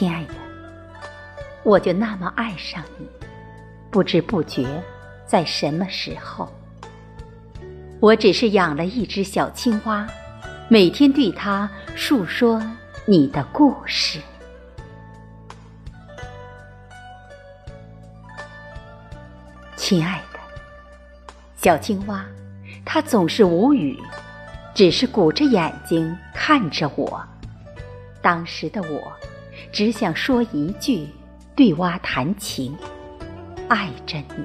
亲爱的，我就那么爱上你，不知不觉，在什么时候？我只是养了一只小青蛙，每天对它述说你的故事。亲爱的，小青蛙，它总是无语，只是鼓着眼睛看着我。当时的我，只想说一句：对蛙弹琴，爱着你。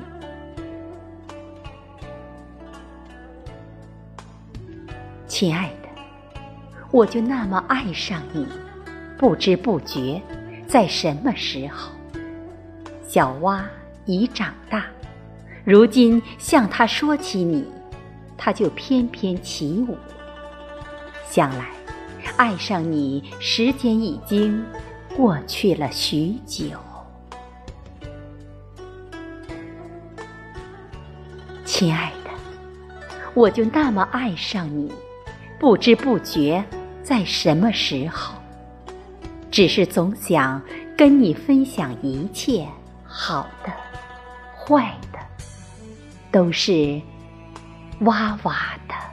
亲爱的，我就那么爱上你，不知不觉，在什么时候？小蛙已长大。如今向他说起你，他就翩翩起舞。想来，爱上你时间已经过去了许久。亲爱的，我就那么爱上你，不知不觉在什么时候？只是总想跟你分享一切好的、坏的。都是哇哇的。